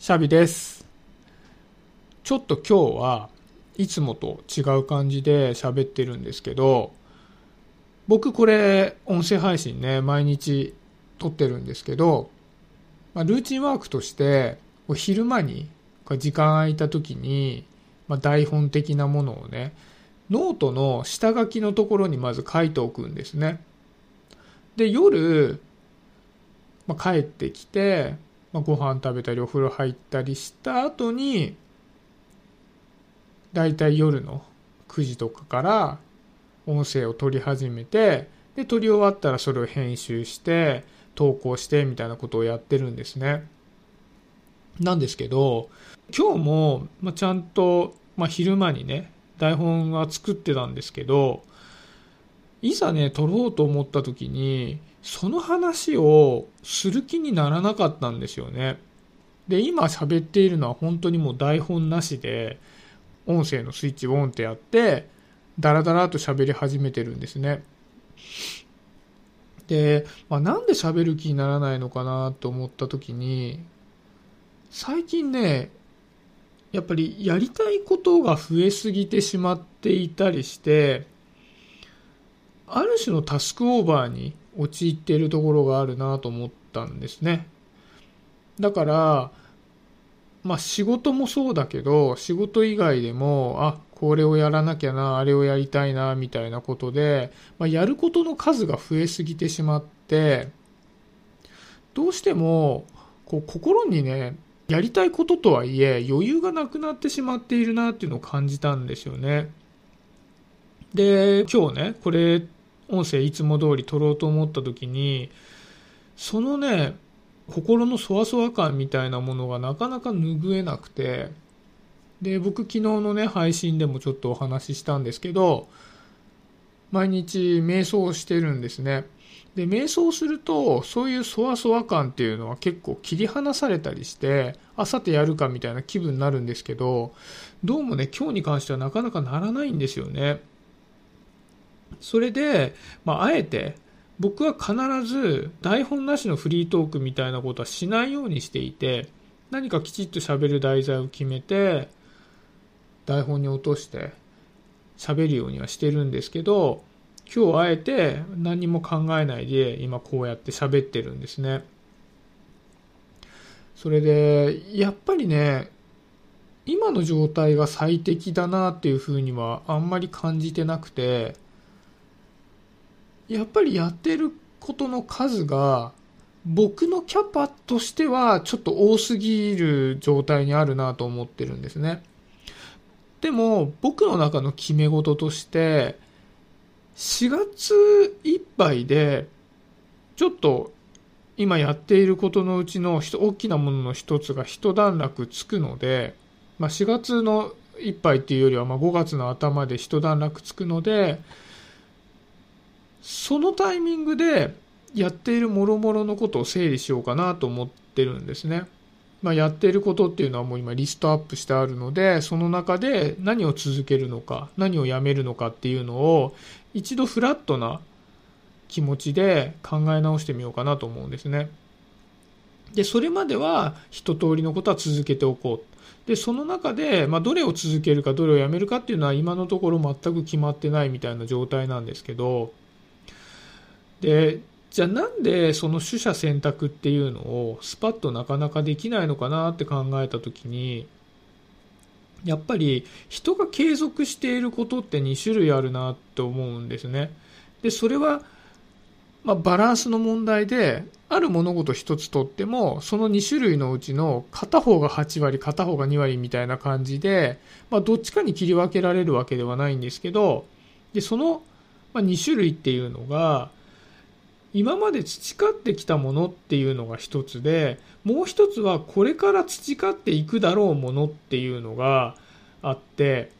シャビです。ちょっと今日はいつもと違う感じで喋ってるんですけど、僕これ音声配信ね、毎日撮ってるんですけど、まあ、ルーチンワークとしてこう昼間に時間空いた時に、まあ、台本的なものをね、ノートの下書きのところにまず書いておくんですね。で、夜、まあ、帰ってきて、まあ、ご飯食べたりお風呂入ったりした後にだいたい夜の9時とかから音声を撮り始めてで撮り終わったらそれを編集して投稿してみたいなことをやってるんですね。なんですけど今日も、まあ、ちゃんと、まあ、昼間にね台本は作ってたんですけどいざね撮ろうと思った時にその話をする気にならなかったんですよね。で、今喋っているのは本当にもう台本なしで、音声のスイッチをオンってやって、ダラダラと喋り始めてるんですね。で、まあ、なんで喋る気にならないのかなと思った時に、最近ね、やっぱりやりたいことが増えすぎてしまっていたりして、ある種のタスクオーバーに陥っているところがあるなと思ったんですね。だから、まあ仕事もそうだけど、仕事以外でも、あ、これをやらなきゃな、あれをやりたいな、みたいなことで、まあ、やることの数が増えすぎてしまって、どうしても、こう心にね、やりたいこととはいえ余裕がなくなってしまっているなっていうのを感じたんですよね。で、今日ね、これ音声いつも通り撮ろうと思った時にそのね心のそわそわ感みたいなものがなかなか拭えなくてで僕昨日のね配信でもちょっとお話ししたんですけど毎日瞑想をしてるんですね。で瞑想するとそういうそわそわ感っていうのは結構切り離されたりしてあさてやるかみたいな気分になるんですけどどうもね今日に関してはなかなかならないんですよね。それで、まあ、あえて僕は必ず台本なしのフリートークみたいなことはしないようにしていて何かきちっと喋る題材を決めて台本に落として喋るようにはしてるんですけど今日あえて何も考えないで今こうやって喋ってるんですね。それでやっぱりね今の状態が最適だなっていうふうにはあんまり感じてなくてやっぱりやってることの数が僕のキャパとしてはちょっと多すぎる状態にあるなと思ってるんですね。でも僕の中の決め事として4月いっぱいでちょっと今やっていることのうちの大きなものの一つが一段落つくので、まあ、4月のいっぱいっていうよりはま5月の頭で一段落つくのでそのタイミングでやっている諸々のことを整理しようかなと思ってるんですね。まあ、やっていることっていうのはもう今リストアップしてあるので、その中で何を続けるのか、何をやめるのかっていうのを一度フラットな気持ちで考え直してみようかなと思うんですね。で、それまでは一通りのことは続けておこう。で、その中で、まあ、どれを続けるか、どれをやめるかっていうのは今のところ全く決まってないみたいな状態なんですけど、で、じゃあなんでその取捨選択っていうのをスパッとなかなかできないのかなって考えた時に、やっぱり人が継続していることって2種類あるなって思うんですね。で、それは、まあ、バランスの問題で、ある物事一つとっても、その2種類のうちの片方が8割、片方が2割みたいな感じで、まあ、どっちかに切り分けられるわけではないんですけど、で、その、まあ、2種類っていうのが、今まで培ってきたものっていうのが一つで、もう一つはこれから培っていくだろうものっていうのがあって、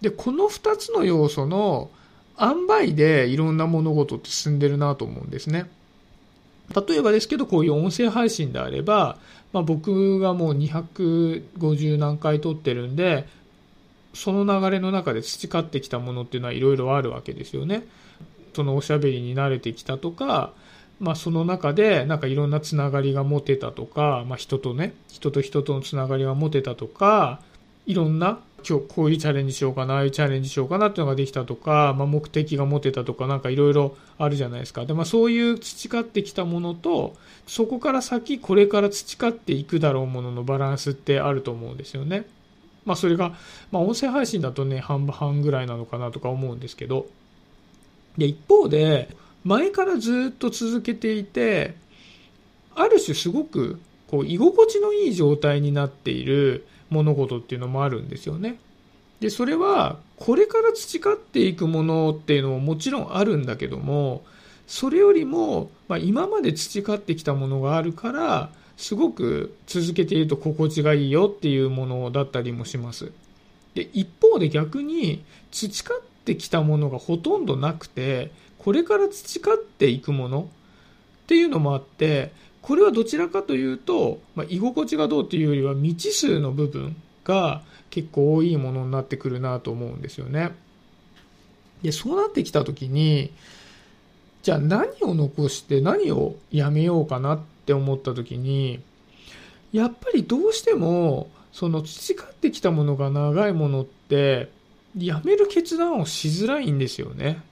で、この二つの要素の塩梅でいろんな物事って進んでるなと思うんですね。例えばですけど、こういう音声配信であれば、まあ、僕がもう250何回撮ってるんで、その流れの中で培ってきたものっていうのはいろいろあるわけですよね。そのおしゃべりに慣れてきたとか、まあ、その中でなんかいろんなつながりが持てたとか、まあ、人とね人と人とのつながりが持てたとかいろんな今日こういうチャレンジしようかなああいうチャレンジしようかなっていうのができたとか、まあ、目的が持てたとかなんかいろいろあるじゃないですかで、まあ、そういう培ってきたものとそこから先これから培っていくだろうもののバランスってあると思うんですよね。まあ、それが、まあ、音声配信だとね半々ぐらいなのかなとか思うんですけどで一方で前からずっと続けていてある種すごくこう居心地のいい状態になっている物事っていうのもあるんですよね。で、それはこれから培っていくものっていうのももちろんあるんだけども、それよりも、まあ、今まで培ってきたものがあるから、すごく続けていると心地がいいよっていうものだったりもします。で、一方で逆に培ってきたものがほとんどなくて、これから培っていくものっていうのもあって、これはどちらかというと、まあ、居心地がどうというよりは未知数の部分が結構多いものになってくるなと思うんですよね。で、そうなってきた時に、じゃあ何を残して何をやめようかなって思った時に、やっぱりどうしても、その培ってきたものが長いものって、やめる決断をしづらいんですよね。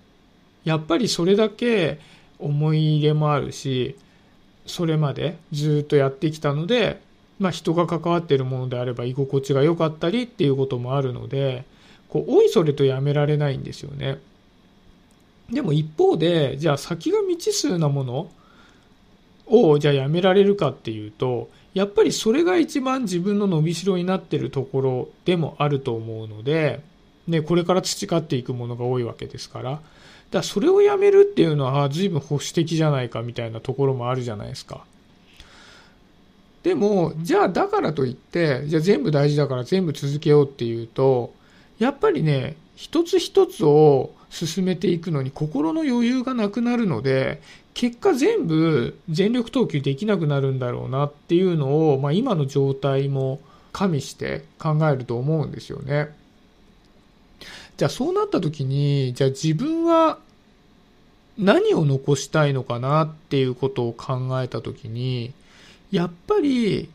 やっぱりそれだけ思い入れもあるし、それまでずっとやってきたので、まあ、人が関わってるものであれば居心地が良かったりっていうこともあるのでこうおいそれとやめられないんですよね。でも一方でじゃあ先が未知数なものをじゃあやめられるかっていうとやっぱりそれが一番自分の伸びしろになってるところでもあると思うので、ね、これから培っていくものが多いわけですからだそれをやめるっていうのは随分保守的じゃないかみたいなところもあるじゃないですか。でも、じゃあだからといって、じゃあ全部大事だから全部続けようっていうと、やっぱりね、一つ一つを進めていくのに心の余裕がなくなるので、結果全部全力投球できなくなるんだろうなっていうのを、まあ今の状態も加味して考えると思うんですよね。じゃあそうなった時に、じゃあ自分は何を残したいのかなっていうことを考えた時に、やっぱり、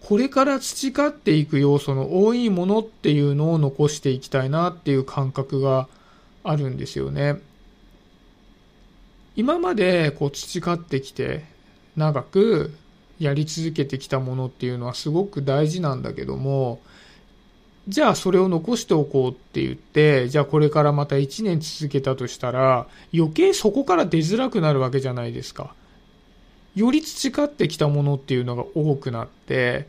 これから培っていく要素の多いものっていうのを残していきたいなっていう感覚があるんですよね。今までこう培ってきて長くやり続けてきたものっていうのはすごく大事なんだけども、じゃあそれを残しておこうって言って、じゃあこれからまた1年続けたとしたら、余計そこから出づらくなるわけじゃないですか。より培ってきたものっていうのが多くなって、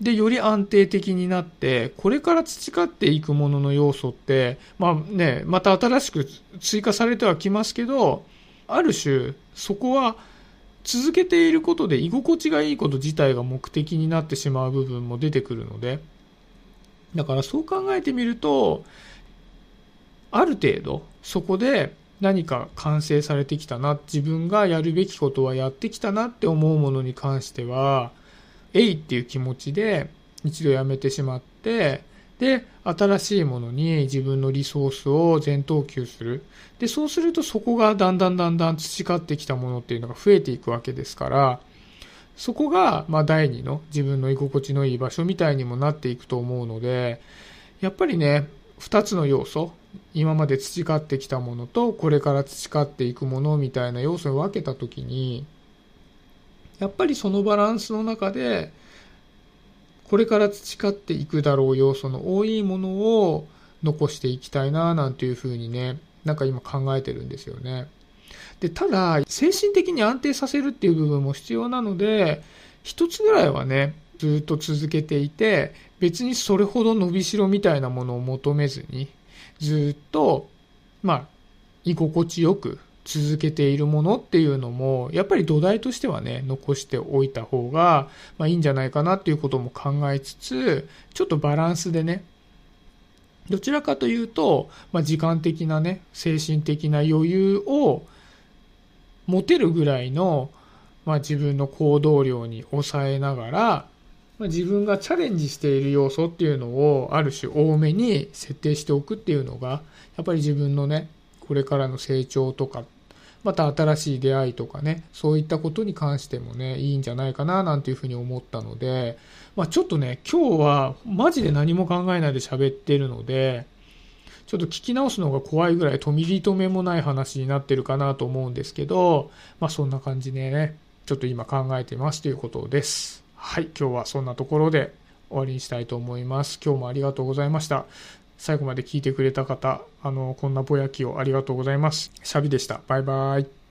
で、より安定的になって、これから培っていくものの要素って、まあね、また新しく追加されてはきますけど、ある種、そこは続けていることで居心地がいいこと自体が目的になってしまう部分も出てくるので、だからそう考えてみると、ある程度、そこで何か完成されてきたな、自分がやるべきことはやってきたなって思うものに関しては、えいっていう気持ちで一度やめてしまって、で、新しいものに自分のリソースを全投球する。で、そうするとそこがだんだんだんだん培ってきたものっていうのが増えていくわけですから、そこが、まあ、第二の自分の居心地のいい場所みたいにもなっていくと思うので、やっぱりね、二つの要素、今まで培ってきたものと、これから培っていくものみたいな要素を分けたときに、やっぱりそのバランスの中で、これから培っていくだろう要素の多いものを残していきたいな、なんていうふうにね、なんか今考えてるんですよね。で、ただ、精神的に安定させるっていう部分も必要なので、一つぐらいはね、ずっと続けていて、別にそれほど伸びしろみたいなものを求めずに、ずっと、まあ、居心地よく続けているものっていうのも、やっぱり土台としてはね、残しておいた方が、まあいいんじゃないかなっていうことも考えつつ、ちょっとバランスでね、どちらかというと、まあ時間的なね、精神的な余裕を持てるぐらいの、まあ、自分の行動量に抑えながら、まあ、自分がチャレンジしている要素っていうのをある種多めに設定しておくっていうのがやっぱり自分のねこれからの成長とかまた新しい出会いとかね、そういったことに関してもね、いいんじゃないかななんていうふうに思ったので、まあ、ちょっとね、今日はマジで何も考えないで喋ってるので、ちょっと聞き直すのが怖いぐらい、とみりとめもない話になってるかなと思うんですけど、まあそんな感じでね、ちょっと今考えてますということです。はい、今日はそんなところで終わりにしたいと思います。今日もありがとうございました。最後まで聞いてくれた方、あの、こんなぼやきをありがとうございます。シャビでした。バイバイ。